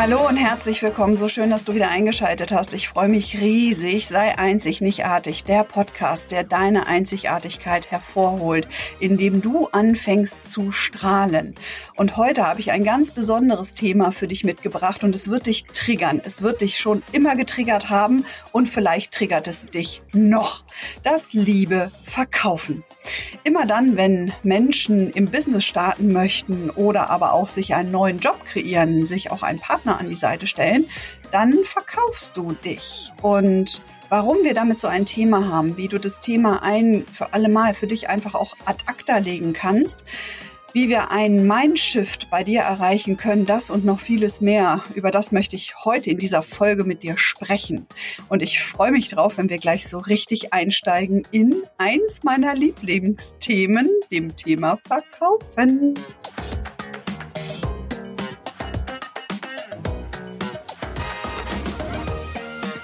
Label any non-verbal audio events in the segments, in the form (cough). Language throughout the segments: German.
Hallo und herzlich willkommen. So schön, dass du wieder eingeschaltet hast. Ich freue mich riesig. Sei einzig, nicht artig. Der Podcast, der deine Einzigartigkeit hervorholt, indem du anfängst zu strahlen. Und heute habe ich ein ganz besonderes Thema für dich mitgebracht und es wird dich triggern. Es wird dich schon immer getriggert haben und vielleicht triggert es dich noch. Das Liebe verkaufen. Immer dann, wenn Menschen im Business starten möchten oder aber auch sich einen neuen Job kreieren, sich auch einen Partner an die Seite stellen, dann verkaufst du dich. Und warum wir damit so ein Thema haben, wie du das Thema ein für alle Mal für dich einfach auch ad acta legen kannst, wie wir einen Mindshift bei dir erreichen können, das und noch vieles mehr. Über das möchte ich heute in dieser Folge mit dir sprechen. Und ich freue mich drauf, wenn wir gleich so richtig einsteigen in eins meiner Lieblingsthemen, dem Thema Verkaufen.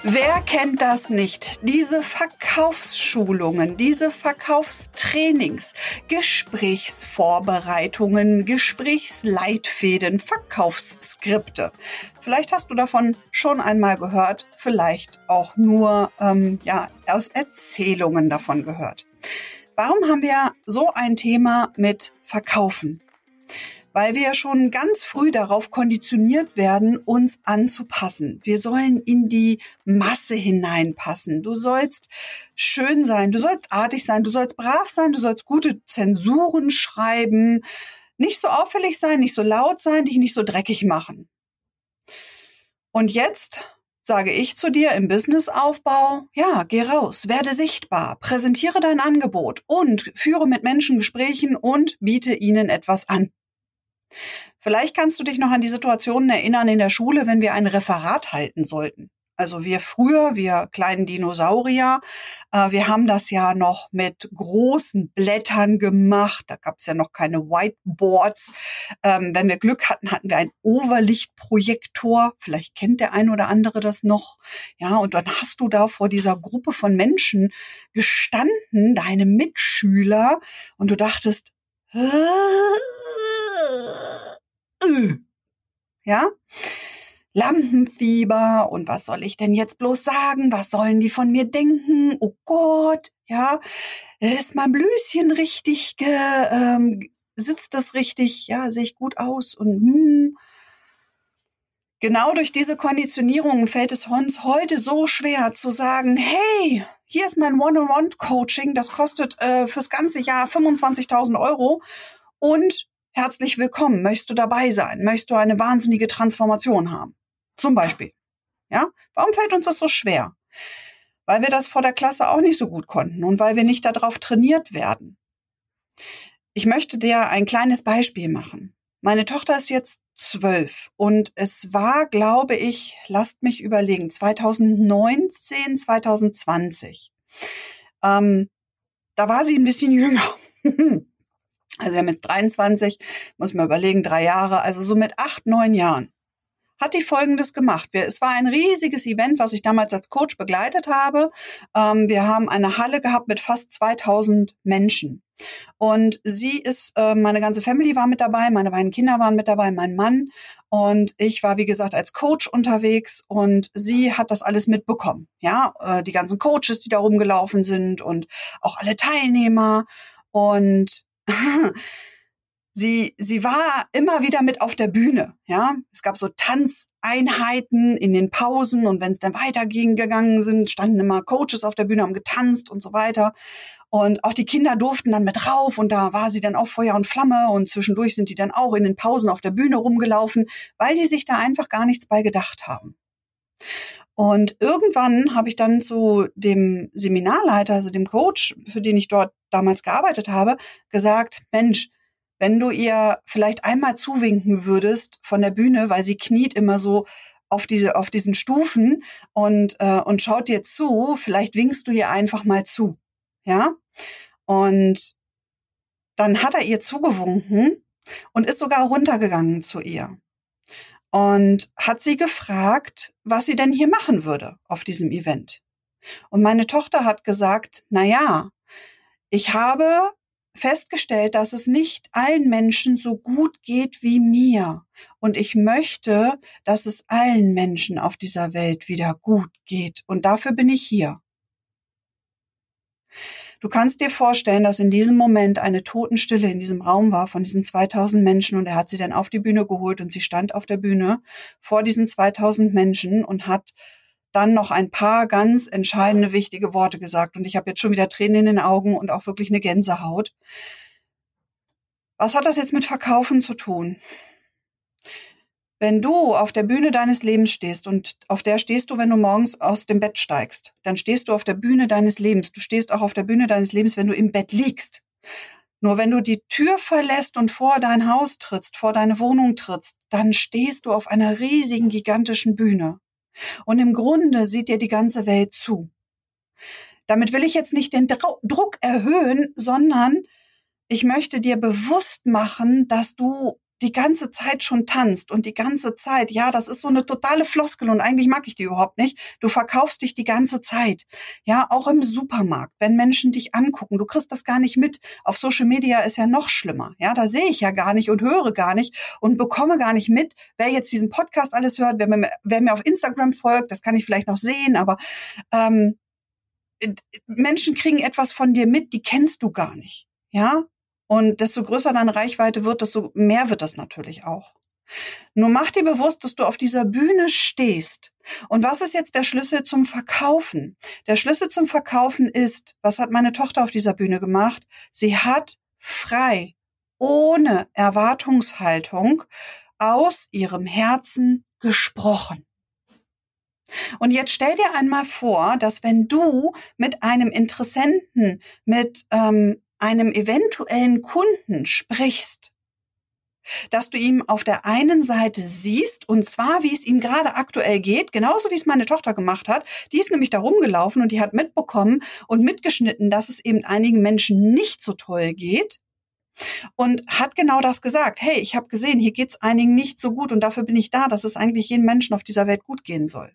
Wer kennt das nicht? Diese Verkaufsschulungen, diese Verkaufstrainings, Gesprächsvorbereitungen, Gesprächsleitfäden, Verkaufsskripte. Vielleicht hast du davon schon einmal gehört, vielleicht auch nur ähm, ja aus Erzählungen davon gehört. Warum haben wir so ein Thema mit Verkaufen? Weil wir schon ganz früh darauf konditioniert werden, uns anzupassen. Wir sollen in die Masse hineinpassen. Du sollst schön sein, du sollst artig sein, du sollst brav sein, du sollst gute Zensuren schreiben, nicht so auffällig sein, nicht so laut sein, dich nicht so dreckig machen. Und jetzt sage ich zu dir im Businessaufbau, ja, geh raus, werde sichtbar, präsentiere dein Angebot und führe mit Menschen Gesprächen und biete ihnen etwas an. Vielleicht kannst du dich noch an die Situationen erinnern in der Schule, wenn wir ein Referat halten sollten. Also wir früher, wir kleinen Dinosaurier, äh, wir haben das ja noch mit großen Blättern gemacht. Da gab es ja noch keine Whiteboards. Ähm, wenn wir Glück hatten, hatten wir einen Overlichtprojektor. Vielleicht kennt der ein oder andere das noch. Ja, und dann hast du da vor dieser Gruppe von Menschen gestanden, deine Mitschüler, und du dachtest, (laughs) ja? Lampenfieber und was soll ich denn jetzt bloß sagen? Was sollen die von mir denken? Oh Gott, ja, ist mein Blüschen richtig, ge, ähm, sitzt das richtig? Ja, sehe ich gut aus und hm. Genau durch diese Konditionierungen fällt es uns heute so schwer zu sagen, hey, hier ist mein One-on-One-Coaching, das kostet äh, fürs ganze Jahr 25.000 Euro und herzlich willkommen, möchtest du dabei sein, möchtest du eine wahnsinnige Transformation haben, zum Beispiel. Ja, warum fällt uns das so schwer? Weil wir das vor der Klasse auch nicht so gut konnten und weil wir nicht darauf trainiert werden. Ich möchte dir ein kleines Beispiel machen. Meine Tochter ist jetzt zwölf und es war, glaube ich, lasst mich überlegen, 2019, 2020. Ähm, da war sie ein bisschen (laughs) jünger. also wir haben jetzt 23, muss man überlegen, drei Jahre, also so mit acht, neun Jahren hat die Folgendes gemacht. Es war ein riesiges Event, was ich damals als Coach begleitet habe. Ähm, wir haben eine Halle gehabt mit fast 2000 Menschen. Und sie ist, äh, meine ganze Family war mit dabei, meine beiden Kinder waren mit dabei, mein Mann. Und ich war, wie gesagt, als Coach unterwegs und sie hat das alles mitbekommen. Ja, äh, die ganzen Coaches, die da rumgelaufen sind und auch alle Teilnehmer. Und (laughs) sie, sie war immer wieder mit auf der Bühne, ja. Es gab so Tanzeinheiten in den Pausen und wenn es dann weiterging gegangen sind, standen immer Coaches auf der Bühne, haben getanzt und so weiter. Und auch die Kinder durften dann mit rauf und da war sie dann auch Feuer und Flamme und zwischendurch sind die dann auch in den Pausen auf der Bühne rumgelaufen, weil die sich da einfach gar nichts bei gedacht haben. Und irgendwann habe ich dann zu dem Seminarleiter, also dem Coach, für den ich dort damals gearbeitet habe, gesagt, Mensch, wenn du ihr vielleicht einmal zuwinken würdest von der Bühne, weil sie kniet immer so auf diese auf diesen Stufen und äh, und schaut dir zu, vielleicht winkst du ihr einfach mal zu, ja? Und dann hat er ihr zugewunken und ist sogar runtergegangen zu ihr und hat sie gefragt, was sie denn hier machen würde auf diesem Event. Und meine Tochter hat gesagt, na ja, ich habe festgestellt, dass es nicht allen Menschen so gut geht wie mir. Und ich möchte, dass es allen Menschen auf dieser Welt wieder gut geht. Und dafür bin ich hier. Du kannst dir vorstellen, dass in diesem Moment eine Totenstille in diesem Raum war von diesen 2000 Menschen und er hat sie dann auf die Bühne geholt und sie stand auf der Bühne vor diesen 2000 Menschen und hat dann noch ein paar ganz entscheidende, wichtige Worte gesagt. Und ich habe jetzt schon wieder Tränen in den Augen und auch wirklich eine Gänsehaut. Was hat das jetzt mit Verkaufen zu tun? Wenn du auf der Bühne deines Lebens stehst und auf der stehst du, wenn du morgens aus dem Bett steigst, dann stehst du auf der Bühne deines Lebens. Du stehst auch auf der Bühne deines Lebens, wenn du im Bett liegst. Nur wenn du die Tür verlässt und vor dein Haus trittst, vor deine Wohnung trittst, dann stehst du auf einer riesigen, gigantischen Bühne. Und im Grunde sieht dir die ganze Welt zu. Damit will ich jetzt nicht den Druck erhöhen, sondern ich möchte dir bewusst machen, dass du die ganze Zeit schon tanzt und die ganze Zeit, ja, das ist so eine totale Floskel und eigentlich mag ich die überhaupt nicht. Du verkaufst dich die ganze Zeit. Ja, auch im Supermarkt, wenn Menschen dich angucken, du kriegst das gar nicht mit. Auf Social Media ist ja noch schlimmer. Ja, da sehe ich ja gar nicht und höre gar nicht und bekomme gar nicht mit, wer jetzt diesen Podcast alles hört, wer mir, wer mir auf Instagram folgt, das kann ich vielleicht noch sehen, aber ähm, Menschen kriegen etwas von dir mit, die kennst du gar nicht. Ja, und desto größer deine Reichweite wird, desto mehr wird das natürlich auch. Nur mach dir bewusst, dass du auf dieser Bühne stehst. Und was ist jetzt der Schlüssel zum Verkaufen? Der Schlüssel zum Verkaufen ist, was hat meine Tochter auf dieser Bühne gemacht? Sie hat frei, ohne Erwartungshaltung aus ihrem Herzen gesprochen. Und jetzt stell dir einmal vor, dass wenn du mit einem Interessenten, mit ähm, einem eventuellen Kunden sprichst, dass du ihm auf der einen Seite siehst, und zwar, wie es ihm gerade aktuell geht, genauso wie es meine Tochter gemacht hat. Die ist nämlich da rumgelaufen und die hat mitbekommen und mitgeschnitten, dass es eben einigen Menschen nicht so toll geht. Und hat genau das gesagt. Hey, ich habe gesehen, hier geht's einigen nicht so gut und dafür bin ich da, dass es eigentlich jedem Menschen auf dieser Welt gut gehen soll.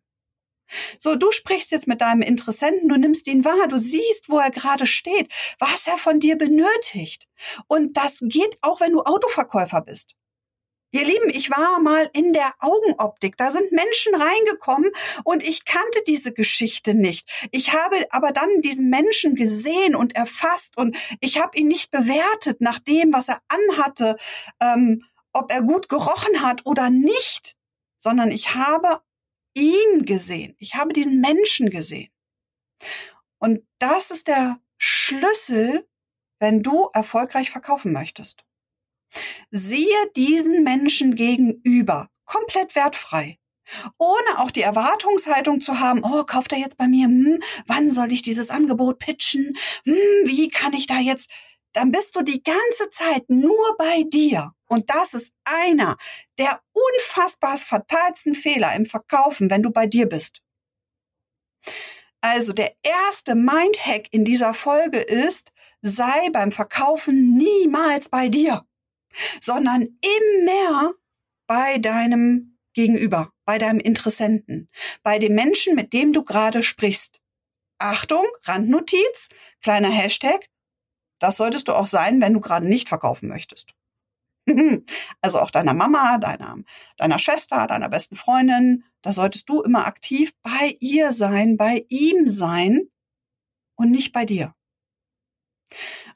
So, du sprichst jetzt mit deinem Interessenten, du nimmst ihn wahr, du siehst, wo er gerade steht, was er von dir benötigt. Und das geht auch, wenn du Autoverkäufer bist. Ihr Lieben, ich war mal in der Augenoptik. Da sind Menschen reingekommen und ich kannte diese Geschichte nicht. Ich habe aber dann diesen Menschen gesehen und erfasst und ich habe ihn nicht bewertet nach dem, was er anhatte, ähm, ob er gut gerochen hat oder nicht, sondern ich habe ihn gesehen. Ich habe diesen Menschen gesehen. Und das ist der Schlüssel, wenn du erfolgreich verkaufen möchtest. Siehe diesen Menschen gegenüber, komplett wertfrei. Ohne auch die Erwartungshaltung zu haben, oh, kauft er jetzt bei mir, hm, wann soll ich dieses Angebot pitchen, hm, wie kann ich da jetzt, dann bist du die ganze Zeit nur bei dir. Und das ist einer der unfassbar fatalsten Fehler im Verkaufen, wenn du bei dir bist. Also der erste Mindhack in dieser Folge ist, sei beim Verkaufen niemals bei dir, sondern immer bei deinem Gegenüber, bei deinem Interessenten, bei dem Menschen, mit dem du gerade sprichst. Achtung, Randnotiz, kleiner Hashtag, das solltest du auch sein, wenn du gerade nicht verkaufen möchtest. Also auch deiner Mama, deiner, deiner Schwester, deiner besten Freundin, da solltest du immer aktiv bei ihr sein, bei ihm sein und nicht bei dir.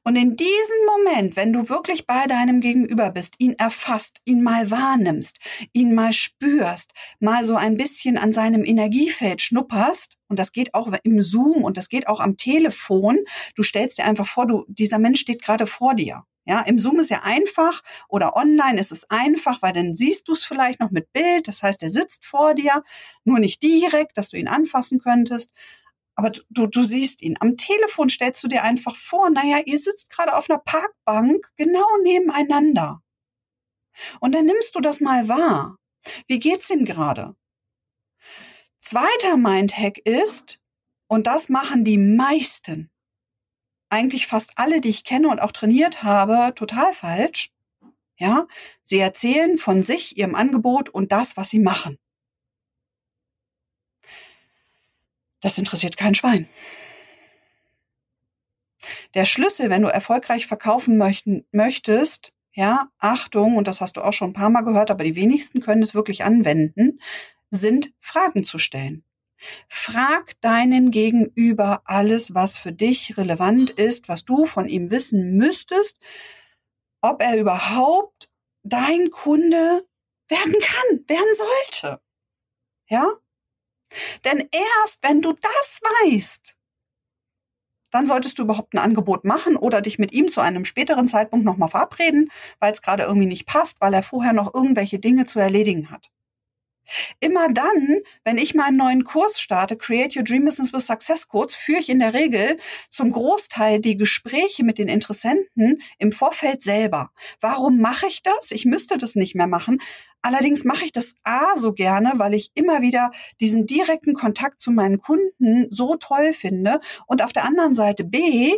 Und in diesem Moment, wenn du wirklich bei deinem Gegenüber bist, ihn erfasst, ihn mal wahrnimmst, ihn mal spürst, mal so ein bisschen an seinem Energiefeld schnupperst, und das geht auch im Zoom und das geht auch am Telefon, du stellst dir einfach vor, du, dieser Mensch steht gerade vor dir. Ja, im Zoom ist ja einfach oder online ist es einfach, weil dann siehst du es vielleicht noch mit Bild. Das heißt, er sitzt vor dir, nur nicht direkt, dass du ihn anfassen könntest aber du, du siehst ihn. Am Telefon stellst du dir einfach vor, naja, ihr sitzt gerade auf einer Parkbank genau nebeneinander. Und dann nimmst du das mal wahr. Wie geht's ihm gerade? Zweiter Mindhack ist, und das machen die meisten, eigentlich fast alle, die ich kenne und auch trainiert habe, total falsch. Ja, sie erzählen von sich, ihrem Angebot und das, was sie machen. Das interessiert kein Schwein. Der Schlüssel, wenn du erfolgreich verkaufen möchtest, ja, Achtung, und das hast du auch schon ein paar Mal gehört, aber die wenigsten können es wirklich anwenden, sind Fragen zu stellen. Frag deinen Gegenüber alles, was für dich relevant ist, was du von ihm wissen müsstest, ob er überhaupt dein Kunde werden kann, werden sollte. Ja? Denn erst wenn du das weißt, dann solltest du überhaupt ein Angebot machen oder dich mit ihm zu einem späteren Zeitpunkt nochmal verabreden, weil es gerade irgendwie nicht passt, weil er vorher noch irgendwelche Dinge zu erledigen hat. Immer dann, wenn ich meinen neuen Kurs starte, Create Your Dream Business with Success Codes, führe ich in der Regel zum Großteil die Gespräche mit den Interessenten im Vorfeld selber. Warum mache ich das? Ich müsste das nicht mehr machen. Allerdings mache ich das A so gerne, weil ich immer wieder diesen direkten Kontakt zu meinen Kunden so toll finde und auf der anderen Seite B,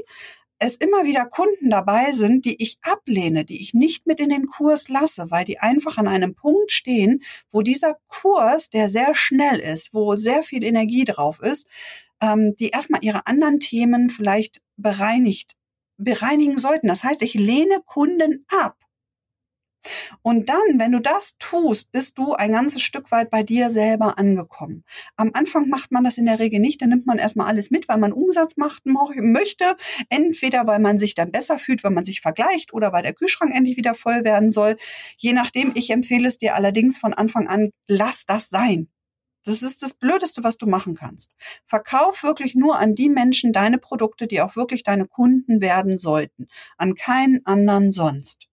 es immer wieder Kunden dabei sind, die ich ablehne, die ich nicht mit in den Kurs lasse, weil die einfach an einem Punkt stehen, wo dieser Kurs, der sehr schnell ist, wo sehr viel Energie drauf ist, ähm, die erstmal ihre anderen Themen vielleicht bereinigt, bereinigen sollten. Das heißt, ich lehne Kunden ab. Und dann, wenn du das tust, bist du ein ganzes Stück weit bei dir selber angekommen. Am Anfang macht man das in der Regel nicht, dann nimmt man erstmal alles mit, weil man Umsatz machen möchte. Entweder weil man sich dann besser fühlt, wenn man sich vergleicht oder weil der Kühlschrank endlich wieder voll werden soll. Je nachdem, ich empfehle es dir allerdings von Anfang an, lass das sein. Das ist das Blödeste, was du machen kannst. Verkauf wirklich nur an die Menschen deine Produkte, die auch wirklich deine Kunden werden sollten. An keinen anderen sonst.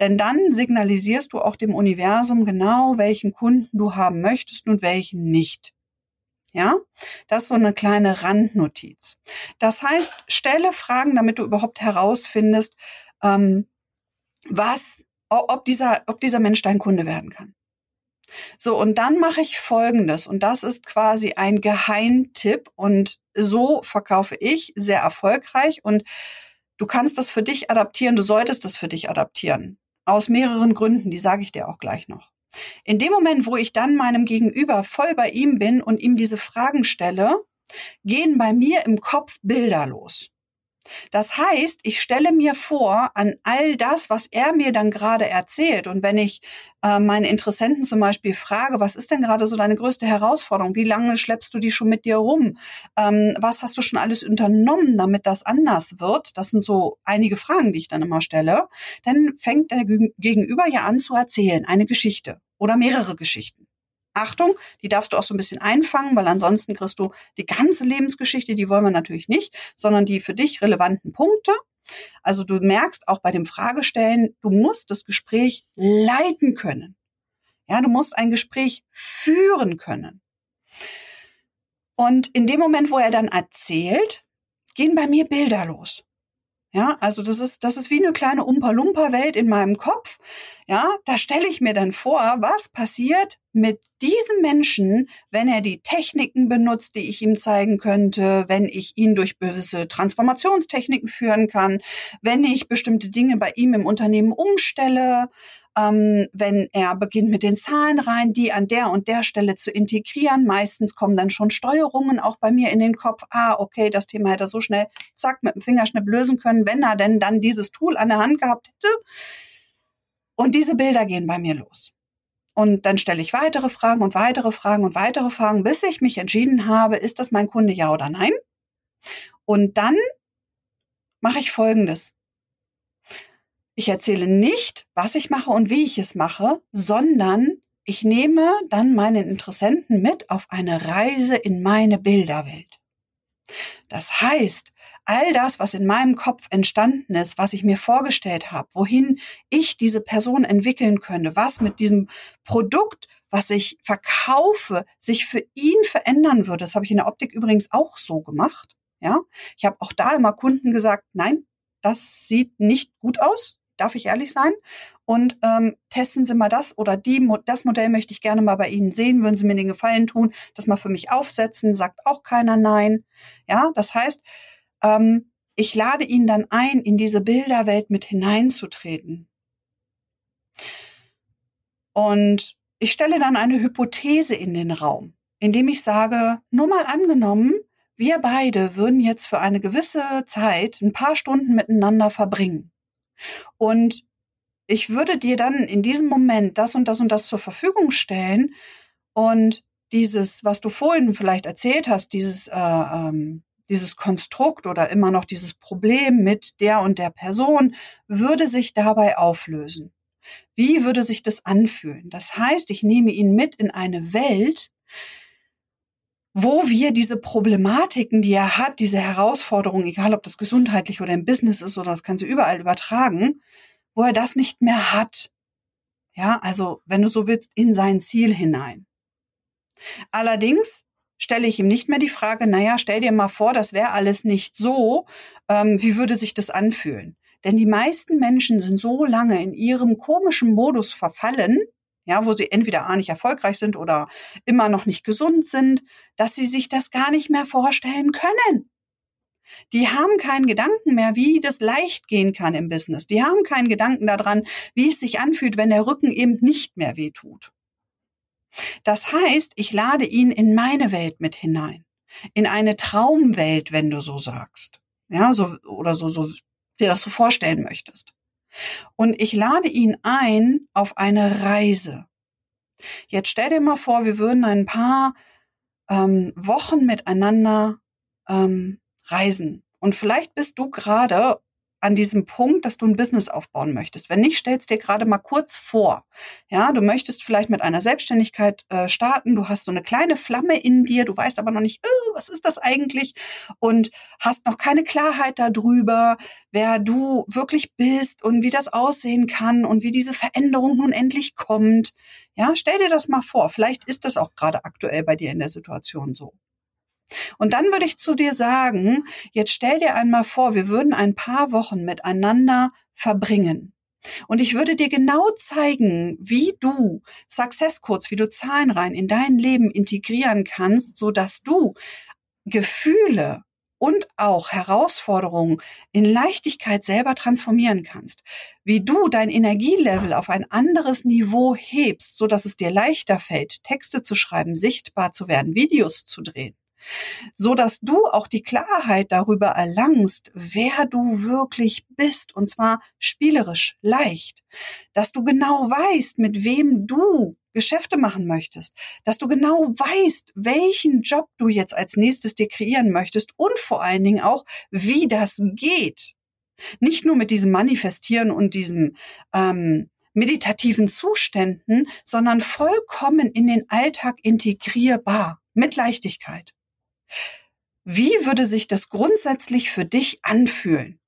Denn dann signalisierst du auch dem Universum genau, welchen Kunden du haben möchtest und welchen nicht. Ja, das ist so eine kleine Randnotiz. Das heißt, stelle Fragen, damit du überhaupt herausfindest, ähm, was, ob dieser, ob dieser Mensch dein Kunde werden kann. So, und dann mache ich Folgendes, und das ist quasi ein Geheimtipp, und so verkaufe ich sehr erfolgreich, und du kannst das für dich adaptieren, du solltest das für dich adaptieren. Aus mehreren Gründen, die sage ich dir auch gleich noch. In dem Moment, wo ich dann meinem Gegenüber voll bei ihm bin und ihm diese Fragen stelle, gehen bei mir im Kopf Bilder los. Das heißt, ich stelle mir vor an all das, was er mir dann gerade erzählt. Und wenn ich äh, meine Interessenten zum Beispiel frage, was ist denn gerade so deine größte Herausforderung? Wie lange schleppst du die schon mit dir rum? Ähm, was hast du schon alles unternommen, damit das anders wird? Das sind so einige Fragen, die ich dann immer stelle. Dann fängt der Gegenüber ja an zu erzählen, eine Geschichte oder mehrere Geschichten. Achtung, die darfst du auch so ein bisschen einfangen, weil ansonsten kriegst du die ganze Lebensgeschichte, die wollen wir natürlich nicht, sondern die für dich relevanten Punkte. Also du merkst auch bei dem Fragestellen, du musst das Gespräch leiten können. Ja, du musst ein Gespräch führen können. Und in dem Moment, wo er dann erzählt, gehen bei mir Bilder los. Ja, also das ist, das ist wie eine kleine Umpa-Lumpa-Welt in meinem Kopf. Ja, da stelle ich mir dann vor, was passiert mit diesem Menschen, wenn er die Techniken benutzt, die ich ihm zeigen könnte, wenn ich ihn durch gewisse Transformationstechniken führen kann, wenn ich bestimmte Dinge bei ihm im Unternehmen umstelle, ähm, wenn er beginnt mit den Zahlen rein, die an der und der Stelle zu integrieren. Meistens kommen dann schon Steuerungen auch bei mir in den Kopf. Ah, okay, das Thema hätte er so schnell, zack, mit dem Fingerschnipp lösen können, wenn er denn dann dieses Tool an der Hand gehabt hätte. Und diese Bilder gehen bei mir los. Und dann stelle ich weitere Fragen und weitere Fragen und weitere Fragen, bis ich mich entschieden habe, ist das mein Kunde ja oder nein? Und dann mache ich Folgendes. Ich erzähle nicht, was ich mache und wie ich es mache, sondern ich nehme dann meinen Interessenten mit auf eine Reise in meine Bilderwelt. Das heißt, all das, was in meinem Kopf entstanden ist, was ich mir vorgestellt habe, wohin ich diese Person entwickeln könnte, was mit diesem Produkt, was ich verkaufe, sich für ihn verändern würde. Das habe ich in der Optik übrigens auch so gemacht. Ja, ich habe auch da immer Kunden gesagt, nein, das sieht nicht gut aus darf ich ehrlich sein? Und ähm, testen Sie mal das oder die, das Modell möchte ich gerne mal bei Ihnen sehen. Würden Sie mir den Gefallen tun, das mal für mich aufsetzen? Sagt auch keiner nein. Ja, das heißt, ähm, ich lade ihn dann ein, in diese Bilderwelt mit hineinzutreten. Und ich stelle dann eine Hypothese in den Raum, indem ich sage, nur mal angenommen, wir beide würden jetzt für eine gewisse Zeit ein paar Stunden miteinander verbringen. Und ich würde dir dann in diesem Moment das und das und das zur Verfügung stellen und dieses, was du vorhin vielleicht erzählt hast, dieses, äh, ähm, dieses Konstrukt oder immer noch dieses Problem mit der und der Person würde sich dabei auflösen. Wie würde sich das anfühlen? Das heißt, ich nehme ihn mit in eine Welt, wo wir diese Problematiken, die er hat, diese Herausforderungen, egal ob das gesundheitlich oder im Business ist oder das sie überall übertragen, wo er das nicht mehr hat. Ja, also wenn du so willst, in sein Ziel hinein. Allerdings stelle ich ihm nicht mehr die Frage, naja, stell dir mal vor, das wäre alles nicht so, ähm, wie würde sich das anfühlen? Denn die meisten Menschen sind so lange in ihrem komischen Modus verfallen, ja, wo sie entweder A nicht erfolgreich sind oder immer noch nicht gesund sind, dass sie sich das gar nicht mehr vorstellen können. Die haben keinen Gedanken mehr, wie das leicht gehen kann im Business. Die haben keinen Gedanken daran, wie es sich anfühlt, wenn der Rücken eben nicht mehr wehtut. Das heißt, ich lade ihn in meine Welt mit hinein. In eine Traumwelt, wenn du so sagst. Ja, so, oder so, so, dir das so vorstellen möchtest. Und ich lade ihn ein auf eine Reise. Jetzt stell dir mal vor, wir würden ein paar ähm, Wochen miteinander ähm, reisen. Und vielleicht bist du gerade an diesem Punkt, dass du ein Business aufbauen möchtest. Wenn nicht, stellst dir gerade mal kurz vor. Ja, du möchtest vielleicht mit einer Selbstständigkeit äh, starten. Du hast so eine kleine Flamme in dir. Du weißt aber noch nicht, oh, was ist das eigentlich? Und hast noch keine Klarheit darüber, wer du wirklich bist und wie das aussehen kann und wie diese Veränderung nun endlich kommt. Ja, stell dir das mal vor. Vielleicht ist das auch gerade aktuell bei dir in der Situation so. Und dann würde ich zu dir sagen, jetzt stell dir einmal vor, wir würden ein paar Wochen miteinander verbringen. Und ich würde dir genau zeigen, wie du Success Codes, wie du Zahlenreihen in dein Leben integrieren kannst, so dass du Gefühle und auch Herausforderungen in Leichtigkeit selber transformieren kannst. Wie du dein Energielevel auf ein anderes Niveau hebst, so dass es dir leichter fällt, Texte zu schreiben, sichtbar zu werden, Videos zu drehen so dass du auch die Klarheit darüber erlangst, wer du wirklich bist und zwar spielerisch, leicht, dass du genau weißt, mit wem du Geschäfte machen möchtest, dass du genau weißt, welchen Job du jetzt als nächstes dir kreieren möchtest und vor allen Dingen auch, wie das geht. Nicht nur mit diesem Manifestieren und diesem ähm, meditativen Zuständen, sondern vollkommen in den Alltag integrierbar, mit Leichtigkeit. Wie würde sich das grundsätzlich für dich anfühlen?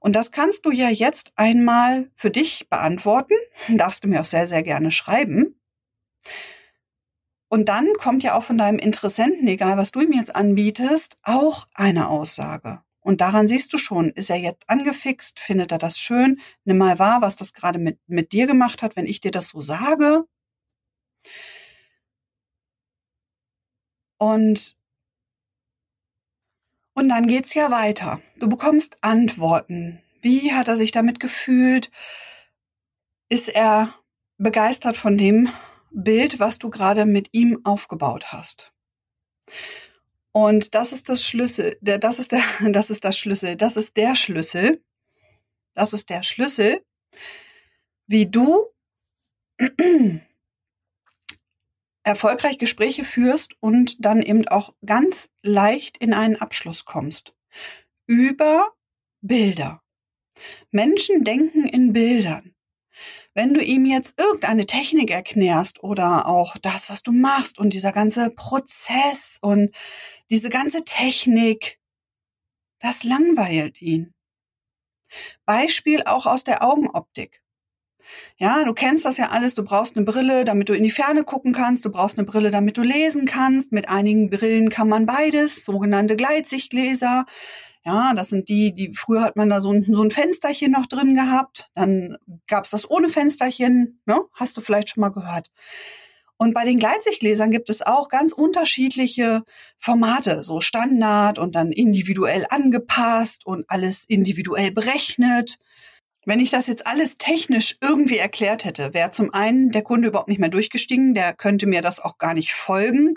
Und das kannst du ja jetzt einmal für dich beantworten. (laughs) Darfst du mir auch sehr, sehr gerne schreiben. Und dann kommt ja auch von deinem Interessenten, egal was du ihm jetzt anbietest, auch eine Aussage. Und daran siehst du schon, ist er jetzt angefixt, findet er das schön, nimm mal wahr, was das gerade mit, mit dir gemacht hat, wenn ich dir das so sage. Und und dann geht's ja weiter. Du bekommst Antworten. Wie hat er sich damit gefühlt? Ist er begeistert von dem Bild, was du gerade mit ihm aufgebaut hast? Und das ist das Schlüssel, das ist der, (laughs) das ist das Schlüssel, das ist der Schlüssel, das ist der Schlüssel, wie du (clears throat) erfolgreich Gespräche führst und dann eben auch ganz leicht in einen Abschluss kommst. Über Bilder. Menschen denken in Bildern. Wenn du ihm jetzt irgendeine Technik erklärst oder auch das, was du machst und dieser ganze Prozess und diese ganze Technik, das langweilt ihn. Beispiel auch aus der Augenoptik. Ja, du kennst das ja alles. Du brauchst eine Brille, damit du in die Ferne gucken kannst. Du brauchst eine Brille, damit du lesen kannst. Mit einigen Brillen kann man beides, sogenannte Gleitsichtgläser. Ja, das sind die, die früher hat man da so ein, so ein Fensterchen noch drin gehabt. Dann gab's das ohne Fensterchen. Ne? Hast du vielleicht schon mal gehört. Und bei den Gleitsichtgläsern gibt es auch ganz unterschiedliche Formate, so Standard und dann individuell angepasst und alles individuell berechnet. Wenn ich das jetzt alles technisch irgendwie erklärt hätte, wäre zum einen der Kunde überhaupt nicht mehr durchgestiegen, der könnte mir das auch gar nicht folgen.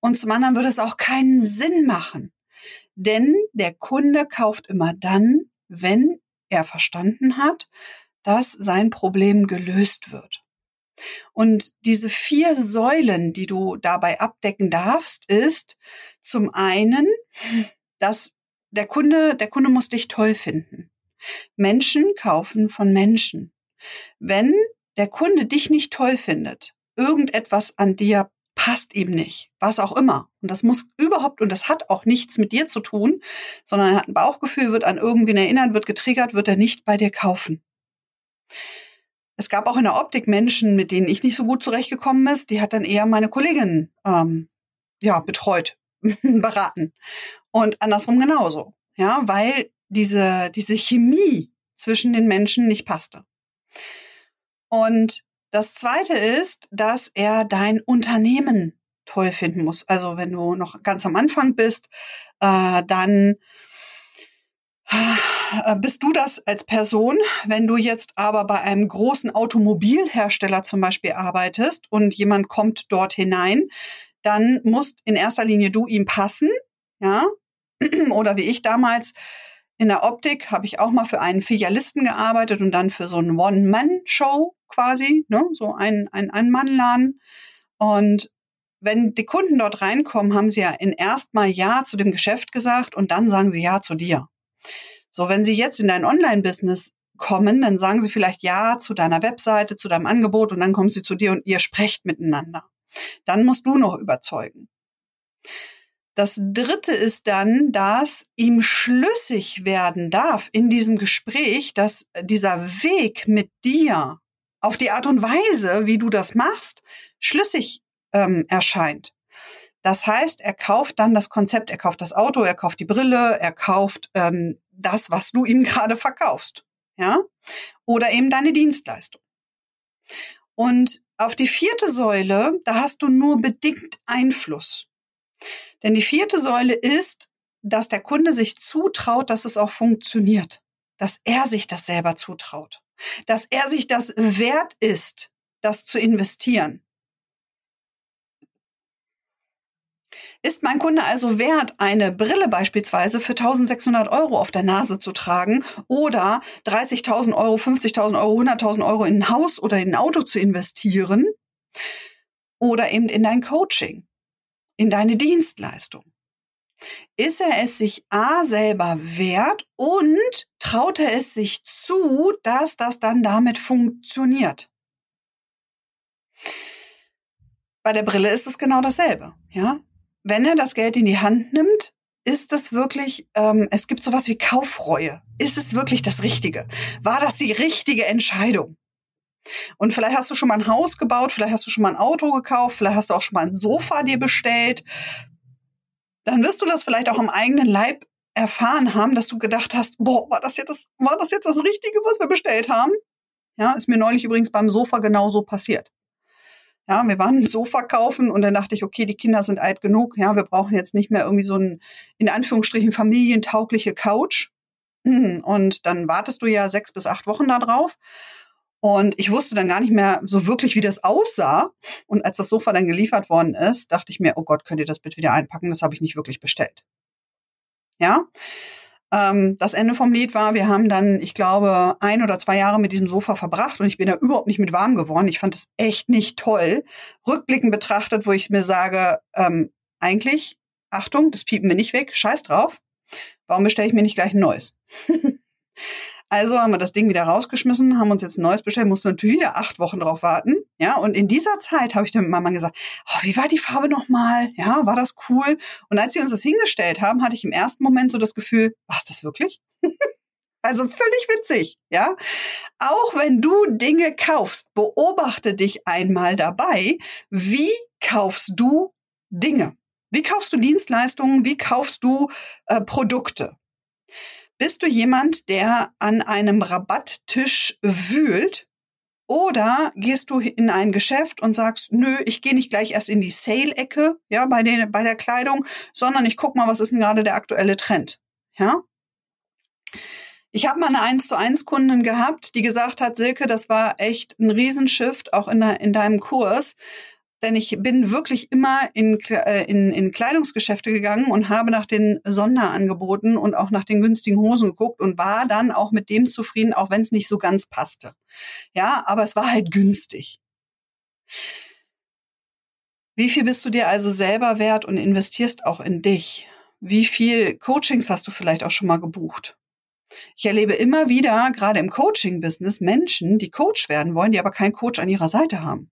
Und zum anderen würde es auch keinen Sinn machen. Denn der Kunde kauft immer dann, wenn er verstanden hat, dass sein Problem gelöst wird. Und diese vier Säulen, die du dabei abdecken darfst, ist zum einen, dass der Kunde, der Kunde muss dich toll finden. Menschen kaufen von Menschen. Wenn der Kunde dich nicht toll findet, irgendetwas an dir passt ihm nicht, was auch immer. Und das muss überhaupt, und das hat auch nichts mit dir zu tun, sondern er hat ein Bauchgefühl, wird an irgendwen erinnert, wird getriggert, wird er nicht bei dir kaufen. Es gab auch in der Optik Menschen, mit denen ich nicht so gut zurechtgekommen ist, die hat dann eher meine Kollegin ähm, ja betreut, (laughs) beraten und andersrum genauso, ja, weil diese diese Chemie zwischen den Menschen nicht passte. Und das zweite ist, dass er dein Unternehmen toll finden muss. Also wenn du noch ganz am Anfang bist, äh, dann äh, bist du das als Person. Wenn du jetzt aber bei einem großen Automobilhersteller zum Beispiel arbeitest und jemand kommt dort hinein, dann musst in erster Linie du ihm passen, ja, (clears throat) oder wie ich damals in der Optik habe ich auch mal für einen Filialisten gearbeitet und dann für so ein One-Man-Show quasi, ne? so ein, ein Ein-Mann-Laden. Und wenn die Kunden dort reinkommen, haben sie ja in erstmal Ja zu dem Geschäft gesagt und dann sagen sie Ja zu dir. So, wenn sie jetzt in dein Online-Business kommen, dann sagen sie vielleicht Ja zu deiner Webseite, zu deinem Angebot und dann kommen sie zu dir und ihr sprecht miteinander. Dann musst du noch überzeugen. Das dritte ist dann, dass ihm schlüssig werden darf in diesem Gespräch, dass dieser Weg mit dir auf die Art und Weise, wie du das machst, schlüssig ähm, erscheint. Das heißt, er kauft dann das Konzept, er kauft das Auto, er kauft die Brille, er kauft ähm, das, was du ihm (laughs) gerade verkaufst, ja, oder eben deine Dienstleistung. Und auf die vierte Säule, da hast du nur bedingt Einfluss. Denn die vierte Säule ist, dass der Kunde sich zutraut, dass es auch funktioniert. Dass er sich das selber zutraut. Dass er sich das wert ist, das zu investieren. Ist mein Kunde also wert, eine Brille beispielsweise für 1600 Euro auf der Nase zu tragen oder 30.000 Euro, 50.000 Euro, 100.000 Euro in ein Haus oder in ein Auto zu investieren oder eben in dein Coaching? In deine Dienstleistung? Ist er es sich A selber wert und traut er es sich zu, dass das dann damit funktioniert? Bei der Brille ist es genau dasselbe, ja. Wenn er das Geld in die Hand nimmt, ist es wirklich, ähm, es gibt sowas wie Kaufreue. Ist es wirklich das Richtige? War das die richtige Entscheidung? Und vielleicht hast du schon mal ein Haus gebaut, vielleicht hast du schon mal ein Auto gekauft, vielleicht hast du auch schon mal ein Sofa dir bestellt. Dann wirst du das vielleicht auch am eigenen Leib erfahren haben, dass du gedacht hast, boah, war das jetzt das, war das jetzt das Richtige, was wir bestellt haben? Ja, ist mir neulich übrigens beim Sofa genauso passiert. Ja, wir waren ein Sofa kaufen und dann dachte ich, okay, die Kinder sind alt genug. Ja, wir brauchen jetzt nicht mehr irgendwie so ein, in Anführungsstrichen, familientaugliche Couch. Und dann wartest du ja sechs bis acht Wochen da drauf. Und ich wusste dann gar nicht mehr so wirklich, wie das aussah. Und als das Sofa dann geliefert worden ist, dachte ich mir, oh Gott, könnt ihr das bitte wieder einpacken? Das habe ich nicht wirklich bestellt. Ja. Ähm, das Ende vom Lied war, wir haben dann, ich glaube, ein oder zwei Jahre mit diesem Sofa verbracht und ich bin da überhaupt nicht mit warm geworden. Ich fand es echt nicht toll. Rückblickend betrachtet, wo ich mir sage, ähm, eigentlich, Achtung, das piepen wir nicht weg, scheiß drauf. Warum bestelle ich mir nicht gleich ein neues? (laughs) Also haben wir das Ding wieder rausgeschmissen, haben uns jetzt ein neues bestellt, mussten natürlich wieder acht Wochen drauf warten. Ja, und in dieser Zeit habe ich dann mit meinem Mann gesagt, oh, wie war die Farbe nochmal? Ja, war das cool? Und als sie uns das hingestellt haben, hatte ich im ersten Moment so das Gefühl, war es das wirklich? (laughs) Also völlig witzig, ja. Auch wenn du Dinge kaufst, beobachte dich einmal dabei, wie kaufst du Dinge? Wie kaufst du Dienstleistungen? Wie kaufst du äh, Produkte? Bist du jemand, der an einem Rabatttisch wühlt? Oder gehst du in ein Geschäft und sagst, nö, ich gehe nicht gleich erst in die Sale-Ecke, ja, bei, den, bei der Kleidung, sondern ich guck mal, was ist denn gerade der aktuelle Trend, ja? Ich habe mal eine 1 zu 1 Kundin gehabt, die gesagt hat, Silke, das war echt ein Riesenshift, auch in, der, in deinem Kurs. Denn ich bin wirklich immer in, äh, in, in Kleidungsgeschäfte gegangen und habe nach den Sonderangeboten und auch nach den günstigen Hosen geguckt und war dann auch mit dem zufrieden, auch wenn es nicht so ganz passte. Ja, aber es war halt günstig. Wie viel bist du dir also selber wert und investierst auch in dich? Wie viel Coachings hast du vielleicht auch schon mal gebucht? Ich erlebe immer wieder, gerade im Coaching-Business, Menschen, die Coach werden wollen, die aber keinen Coach an ihrer Seite haben.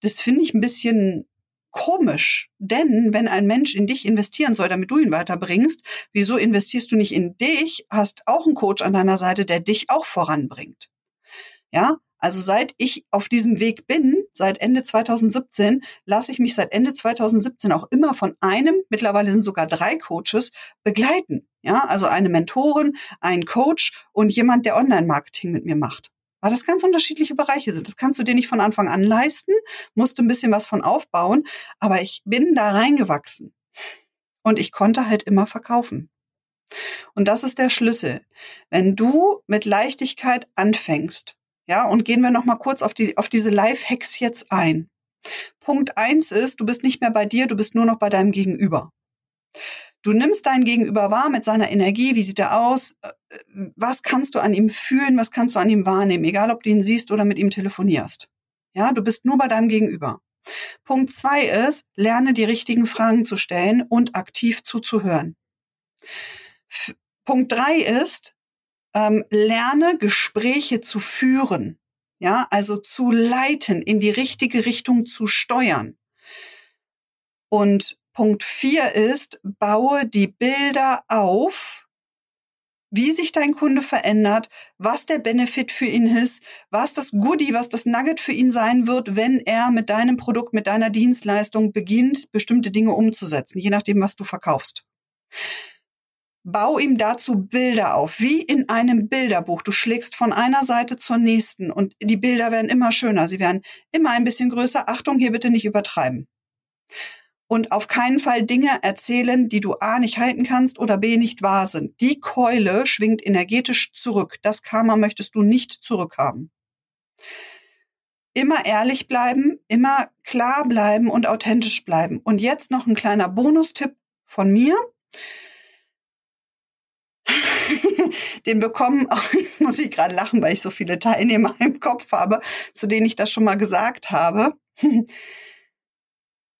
Das finde ich ein bisschen komisch, denn wenn ein Mensch in dich investieren soll, damit du ihn weiterbringst, wieso investierst du nicht in dich, hast auch einen Coach an deiner Seite, der dich auch voranbringt? Ja, also seit ich auf diesem Weg bin, seit Ende 2017, lasse ich mich seit Ende 2017 auch immer von einem, mittlerweile sind sogar drei Coaches, begleiten. Ja, also eine Mentorin, ein Coach und jemand, der Online-Marketing mit mir macht. Weil das ganz unterschiedliche Bereiche sind. Das kannst du dir nicht von Anfang an leisten, musst du ein bisschen was von aufbauen, aber ich bin da reingewachsen. Und ich konnte halt immer verkaufen. Und das ist der Schlüssel. Wenn du mit Leichtigkeit anfängst, ja, und gehen wir noch mal kurz auf die, auf diese Life-Hacks jetzt ein. Punkt eins ist, du bist nicht mehr bei dir, du bist nur noch bei deinem Gegenüber. Du nimmst dein Gegenüber wahr mit seiner Energie, wie sieht er aus, was kannst du an ihm fühlen, was kannst du an ihm wahrnehmen, egal ob du ihn siehst oder mit ihm telefonierst. Ja, du bist nur bei deinem Gegenüber. Punkt zwei ist, lerne die richtigen Fragen zu stellen und aktiv zuzuhören. F Punkt drei ist, ähm, lerne Gespräche zu führen. Ja, also zu leiten, in die richtige Richtung zu steuern. Und Punkt vier ist, baue die Bilder auf, wie sich dein Kunde verändert, was der Benefit für ihn ist, was das Goodie, was das Nugget für ihn sein wird, wenn er mit deinem Produkt, mit deiner Dienstleistung beginnt, bestimmte Dinge umzusetzen, je nachdem, was du verkaufst. Bau ihm dazu Bilder auf, wie in einem Bilderbuch. Du schlägst von einer Seite zur nächsten und die Bilder werden immer schöner. Sie werden immer ein bisschen größer. Achtung, hier bitte nicht übertreiben und auf keinen Fall Dinge erzählen, die du A nicht halten kannst oder B nicht wahr sind. Die Keule schwingt energetisch zurück. Das Karma möchtest du nicht zurückhaben. Immer ehrlich bleiben, immer klar bleiben und authentisch bleiben. Und jetzt noch ein kleiner Bonustipp von mir. (laughs) Den bekommen, (laughs) auch jetzt muss ich gerade lachen, weil ich so viele Teilnehmer im Kopf habe, zu denen ich das schon mal gesagt habe. (laughs)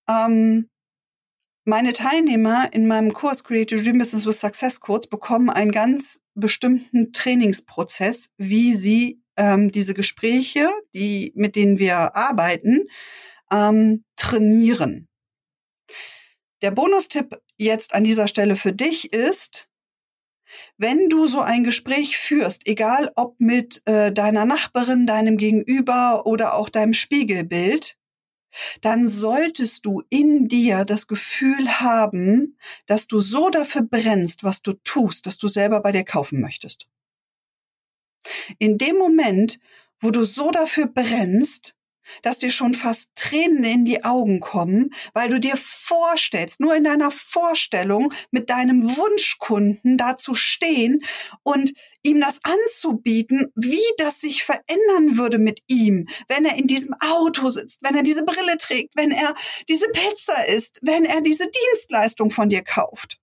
ähm, meine Teilnehmer in meinem Kurs Create Your Dream Business with Success Codes bekommen einen ganz bestimmten Trainingsprozess, wie sie ähm, diese Gespräche, die, mit denen wir arbeiten, ähm, trainieren. Der Bonustipp jetzt an dieser Stelle für dich ist, wenn du so ein Gespräch führst, egal ob mit äh, deiner Nachbarin, deinem Gegenüber oder auch deinem Spiegelbild, dann solltest du in dir das Gefühl haben, dass du so dafür brennst, was du tust, dass du selber bei dir kaufen möchtest. In dem Moment, wo du so dafür brennst, dass dir schon fast Tränen in die Augen kommen, weil du dir vorstellst, nur in deiner Vorstellung mit deinem Wunschkunden da zu stehen und ihm das anzubieten, wie das sich verändern würde mit ihm, wenn er in diesem Auto sitzt, wenn er diese Brille trägt, wenn er diese Pizza isst, wenn er diese Dienstleistung von dir kauft.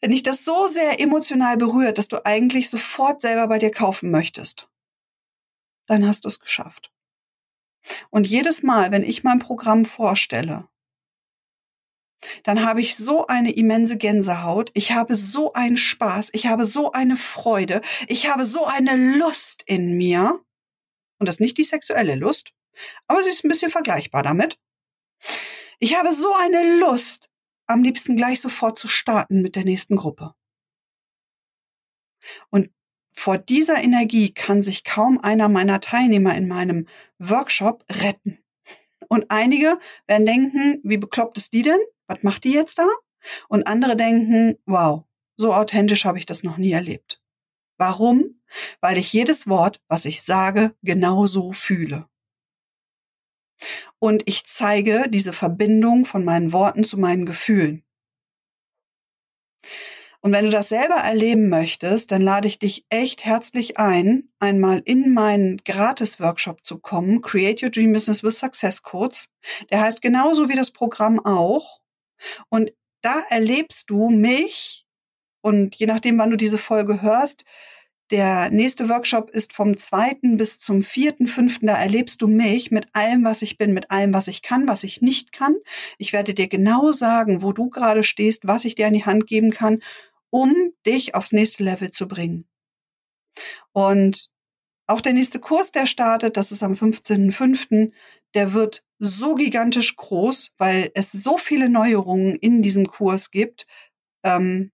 Wenn dich das so sehr emotional berührt, dass du eigentlich sofort selber bei dir kaufen möchtest dann hast du es geschafft. Und jedes Mal, wenn ich mein Programm vorstelle, dann habe ich so eine immense Gänsehaut, ich habe so einen Spaß, ich habe so eine Freude, ich habe so eine Lust in mir. Und das ist nicht die sexuelle Lust, aber sie ist ein bisschen vergleichbar damit. Ich habe so eine Lust, am liebsten gleich sofort zu starten mit der nächsten Gruppe. Und vor dieser Energie kann sich kaum einer meiner Teilnehmer in meinem Workshop retten. Und einige werden denken, wie bekloppt ist die denn? Was macht die jetzt da? Und andere denken, wow, so authentisch habe ich das noch nie erlebt. Warum? Weil ich jedes Wort, was ich sage, genauso fühle. Und ich zeige diese Verbindung von meinen Worten zu meinen Gefühlen. Und wenn du das selber erleben möchtest, dann lade ich dich echt herzlich ein, einmal in meinen Gratis-Workshop zu kommen, Create Your Dream Business with Success Codes. Der heißt genauso wie das Programm auch. Und da erlebst du mich und je nachdem, wann du diese Folge hörst, der nächste Workshop ist vom zweiten bis zum vierten, fünften. Da erlebst du mich mit allem, was ich bin, mit allem, was ich kann, was ich nicht kann. Ich werde dir genau sagen, wo du gerade stehst, was ich dir an die Hand geben kann, um dich aufs nächste Level zu bringen. Und auch der nächste Kurs, der startet, das ist am 15.05., der wird so gigantisch groß, weil es so viele Neuerungen in diesem Kurs gibt. Ähm,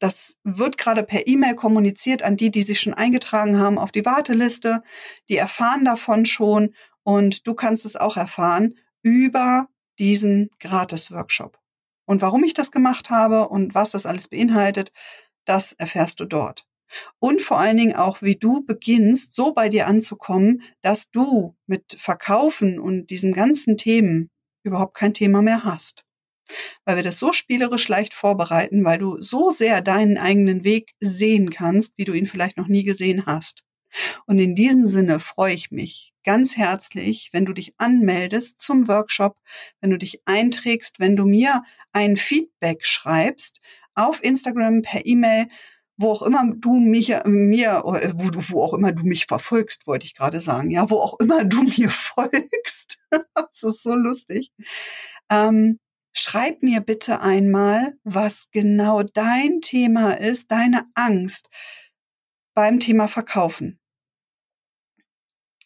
das wird gerade per E-Mail kommuniziert an die, die sich schon eingetragen haben auf die Warteliste. Die erfahren davon schon und du kannst es auch erfahren über diesen Gratis-Workshop. Und warum ich das gemacht habe und was das alles beinhaltet, das erfährst du dort. Und vor allen Dingen auch, wie du beginnst, so bei dir anzukommen, dass du mit Verkaufen und diesen ganzen Themen überhaupt kein Thema mehr hast weil wir das so spielerisch leicht vorbereiten, weil du so sehr deinen eigenen Weg sehen kannst, wie du ihn vielleicht noch nie gesehen hast. Und in diesem Sinne freue ich mich ganz herzlich, wenn du dich anmeldest zum Workshop, wenn du dich einträgst, wenn du mir ein Feedback schreibst auf Instagram per E-Mail, wo auch immer du mich mir wo du wo auch immer du mich verfolgst, wollte ich gerade sagen, ja, wo auch immer du (laughs) mir folgst. das ist so lustig. Ähm, schreib mir bitte einmal, was genau dein Thema ist, deine Angst beim Thema Verkaufen.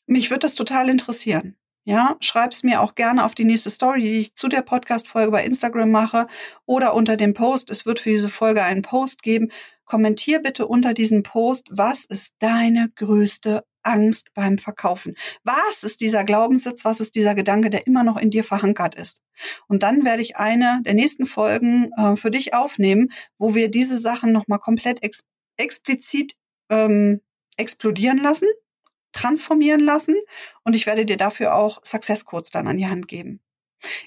Mich wird das total interessieren. Ja, schreib's mir auch gerne auf die nächste Story, die ich zu der Podcast-Folge bei Instagram mache oder unter dem Post. Es wird für diese Folge einen Post geben. Kommentier bitte unter diesem Post, was ist deine größte Angst beim Verkaufen? Was ist dieser Glaubenssitz? Was ist dieser Gedanke, der immer noch in dir verankert ist? Und dann werde ich eine der nächsten Folgen äh, für dich aufnehmen, wo wir diese Sachen nochmal komplett ex explizit ähm, explodieren lassen, transformieren lassen und ich werde dir dafür auch Success Codes dann an die Hand geben.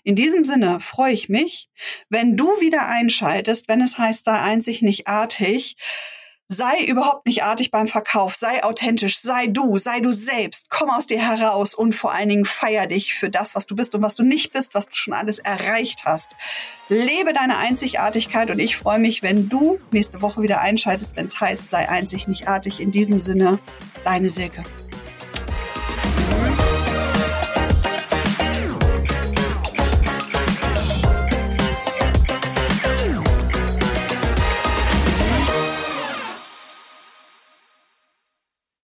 In diesem Sinne freue ich mich, wenn du wieder einschaltest, wenn es heißt, sei einzig nicht artig. Sei überhaupt nicht artig beim Verkauf, sei authentisch, sei du, sei du selbst, komm aus dir heraus und vor allen Dingen feier dich für das, was du bist und was du nicht bist, was du schon alles erreicht hast. Lebe deine Einzigartigkeit und ich freue mich, wenn du nächste Woche wieder einschaltest, wenn es heißt, sei einzig nicht artig. In diesem Sinne, deine Silke.